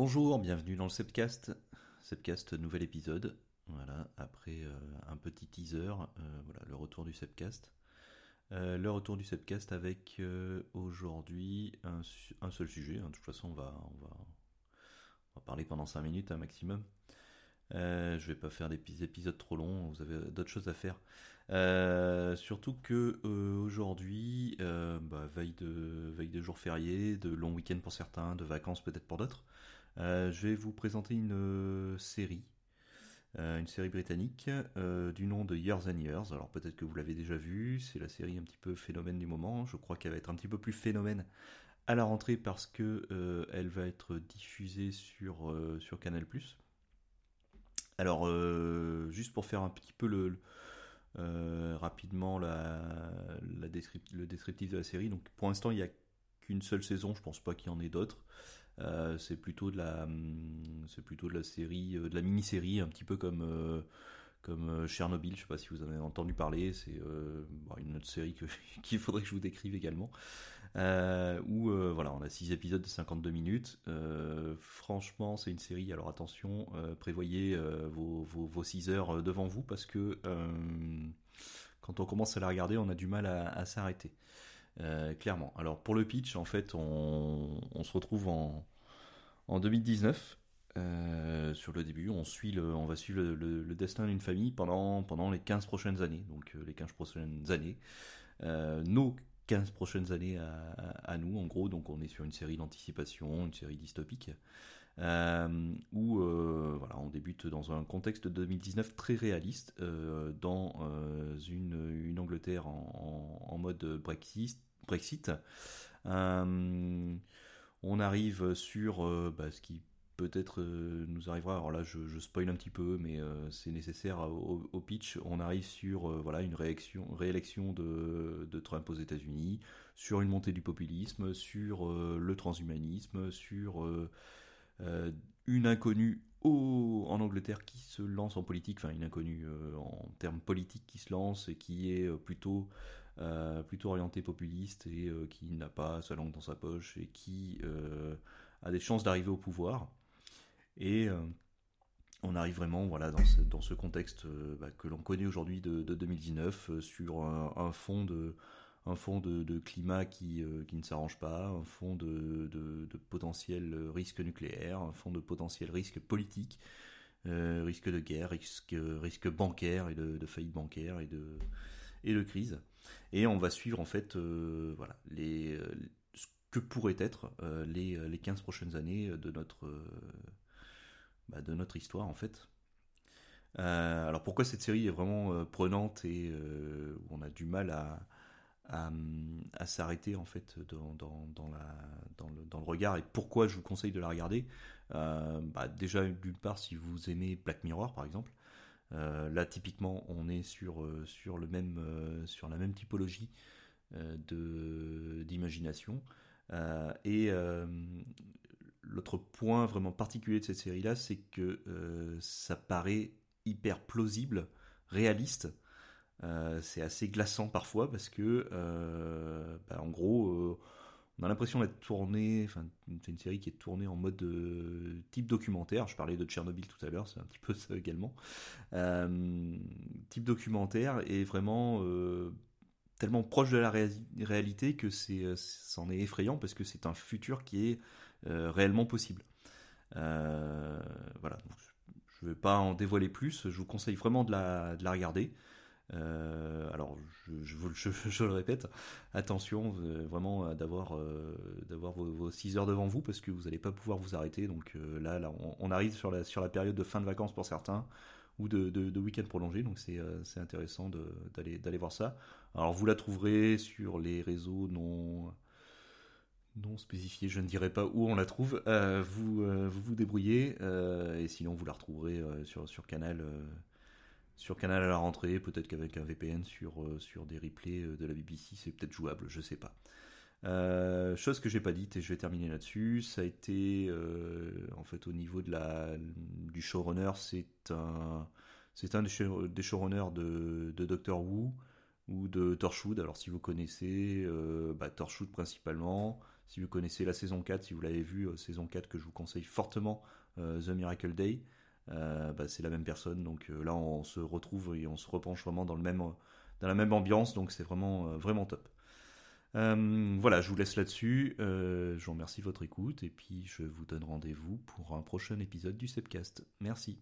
Bonjour, bienvenue dans le Sepcast. Sepcast, nouvel épisode. Voilà, après euh, un petit teaser, euh, voilà, le retour du Sepcast. Euh, le retour du Sepcast avec aujourd'hui un, seul sujet. Hein. de toute façon, on va, on va, on va parler pendant 5 minutes un maximum. Euh, je vais pas faire des épisodes trop longs, vous avez d'autres choses à faire. Surtout que aujourd'hui, bah, veille de veille de jours fériés, de longs week-ends pour certains, de vacances peut-être pour d'autres, je vais vous présenter une série, une série britannique du nom de Years and Years. Alors peut-être que vous l'avez déjà vu, c'est la série un petit peu phénomène du moment. Je crois qu'elle va être un petit peu plus phénomène à la rentrée parce que elle va être diffusée sur Canal+. Alors, euh, juste pour faire un petit peu le, euh, rapidement le descriptif de la série. Pour l'instant, il n'y a qu'une seule saison. Je pense pas qu'il y en ait d'autres. Euh, c'est plutôt de la, c'est plutôt de la série, de la mini-série, un petit peu comme comme euh, Chernobyl, je sais pas si vous en avez entendu parler, c'est euh, une autre série qu'il faudrait que je vous décrive également, euh, où euh, voilà, on a 6 épisodes de 52 minutes. franchement, c'est une série, alors attention, prévoyez vos, vos, vos, 6 heures devant vous, parce que quand on commence à la regarder, on a du mal à s'arrêter. Clairement. Alors pour le pitch, en fait, on, se retrouve en, en 2019 euh, sur le début, on, suit le, on va suivre le, destin d'une famille pendant, pendant les 15 prochaines années. Donc euh, les 15 prochaines années, euh, nos 15 prochaines années à, nous, en gros. Donc on est sur une série d'anticipation, une série dystopique, où voilà, on débute dans un contexte de 2019 très réaliste, dans une, une Angleterre en, mode Brexit. Brexit. on arrive sur bah, ce qui peut-être euh, nous arrivera, alors là je, spoil un petit peu, mais euh, c'est nécessaire au, pitch, on arrive sur euh, voilà une réélection, de Trump aux États-Unis, sur une montée du populisme, sur le transhumanisme, sur une inconnue en Angleterre qui se lance en politique, enfin une inconnue en termes politiques qui se lance et qui est plutôt plutôt orientée populiste et qui n'a pas sa langue dans sa poche et qui a des chances d'arriver au pouvoir. Et euh, on arrive vraiment voilà, dans, ce, dans ce contexte euh, bah, que l'on connaît aujourd'hui de, 2019 euh, sur un, fond de un fond de, climat qui, qui ne s'arrange pas, un fond de, de, potentiel risque nucléaire, un fond de potentiel risque politique, risque de guerre, risque, risque bancaire et de, faillite bancaire et de, et de crise. Et on va suivre en fait voilà, les, ce que pourraient être les, les 15 prochaines années de notre bah, de notre histoire en fait. Euh, alors pourquoi cette série est vraiment euh, prenante et euh, où on a du mal à, à, s'arrêter en fait dans, dans, dans, la, dans, le, dans le regard et pourquoi je vous conseille de la regarder? Bah, Déjà d'une part si vous aimez Black Mirror par exemple, là typiquement on est sur, sur, le même, sur la même typologie de d'imagination. et l'autre point vraiment particulier de cette série-là, c'est que euh, ça paraît hyper plausible, réaliste. Euh, c'est assez glaçant parfois parce que, euh, bah, en gros, on a l'impression d'être tourné. Enfin, c'est une série qui est tournée en mode type documentaire. Je parlais de Tchernobyl tout à l'heure, c'est un petit peu ça également. type documentaire et vraiment tellement proche de la réalité que c'est, c'en est effrayant parce que c'est un futur qui est euh, réellement possible. Euh, voilà, je ne vais pas en dévoiler plus, je vous conseille vraiment de la regarder. Euh, alors, je, le répète, attention vraiment d'avoir d'avoir vos, vos 6 heures devant vous parce que vous n'allez pas pouvoir vous arrêter. Donc là, là on, arrive sur la, sur la période de fin de vacances pour certains ou de, de, week-end prolongé. Donc c'est c'est intéressant d'aller d'aller voir ça. Alors vous la trouverez sur les réseaux non non spécifié, je ne dirai pas où on la trouve. Euh, vous, euh, vous, vous débrouillez euh, et sinon vous la retrouverez sur sur Canal sur Canal à la rentrée. Peut-être qu'avec un VPN sur sur des replays de la BBC, c'est peut-être jouable, je sais pas. chose que j'ai pas dite et je vais terminer là-dessus, ça a été en fait au niveau de la du showrunner, c'est un des, showrunners de, de Doctor Who ou de Torchwood. Alors si vous connaissez, bah, Torchwood principalement, Si vous connaissez la saison 4, si vous l'avez vu, saison 4 que je vous conseille fortement, The Miracle Day, bah, c'est la même personne. Donc là, on se retrouve et on se repenche vraiment dans, le même, dans la même ambiance. Donc c'est vraiment, vraiment top. voilà, je vous laisse là-dessus. je vous remercie de votre écoute et puis je vous donne rendez-vous pour un prochain épisode du Sepcast. Merci.